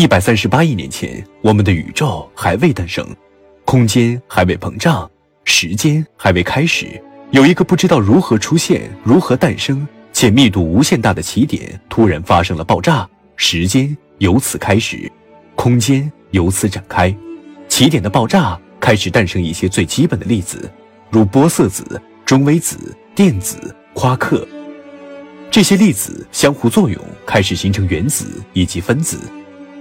一百三十八亿年前，我们的宇宙还未诞生，空间还未膨胀，时间还未开始。有一个不知道如何出现、如何诞生且密度无限大的起点突然发生了爆炸，时间由此开始，空间由此展开。起点的爆炸开始诞生一些最基本的粒子，如玻色子、中微子、电子、夸克。这些粒子相互作用，开始形成原子以及分子。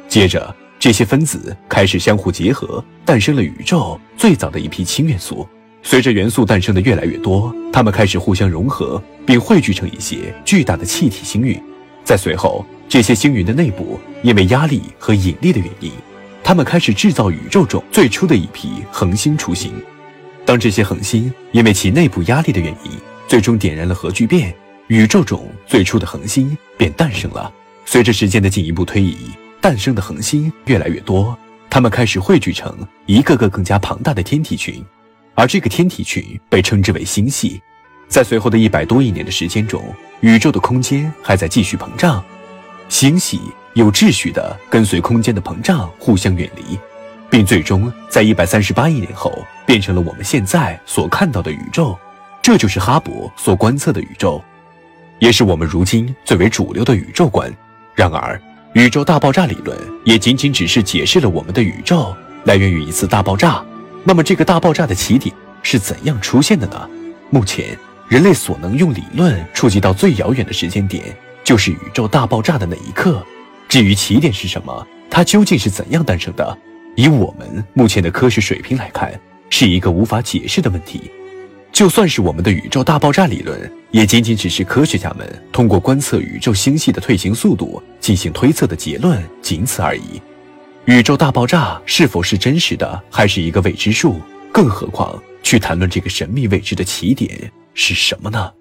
接着，这些分子开始相互结合，诞生了宇宙最早的一批氢元素。随着元素诞生的越来越多，它们开始互相融合，并汇聚成一些巨大的气体星云。在随后，这些星云的内部因为压力和引力的原因，它们开始制造宇宙中最初的一批恒星雏形。当这些恒星因为其内部压力的原因，最终点燃了核聚变。宇宙中最初的恒星便诞生了。随着时间的进一步推移，诞生的恒星越来越多，它们开始汇聚成一个个更加庞大的天体群，而这个天体群被称之为星系。在随后的一百多亿年的时间中，宇宙的空间还在继续膨胀，星系有秩序地跟随空间的膨胀互相远离，并最终在一百三十八亿年后变成了我们现在所看到的宇宙。这就是哈勃所观测的宇宙。也是我们如今最为主流的宇宙观。然而，宇宙大爆炸理论也仅仅只是解释了我们的宇宙来源于一次大爆炸。那么，这个大爆炸的起点是怎样出现的呢？目前，人类所能用理论触及到最遥远的时间点，就是宇宙大爆炸的那一刻。至于起点是什么，它究竟是怎样诞生的，以我们目前的科学水平来看，是一个无法解释的问题。就算是我们的宇宙大爆炸理论，也仅仅只是科学家们通过观测宇宙星系的退行速度进行推测的结论，仅此而已。宇宙大爆炸是否是真实的，还是一个未知数？更何况去谈论这个神秘未知的起点是什么呢？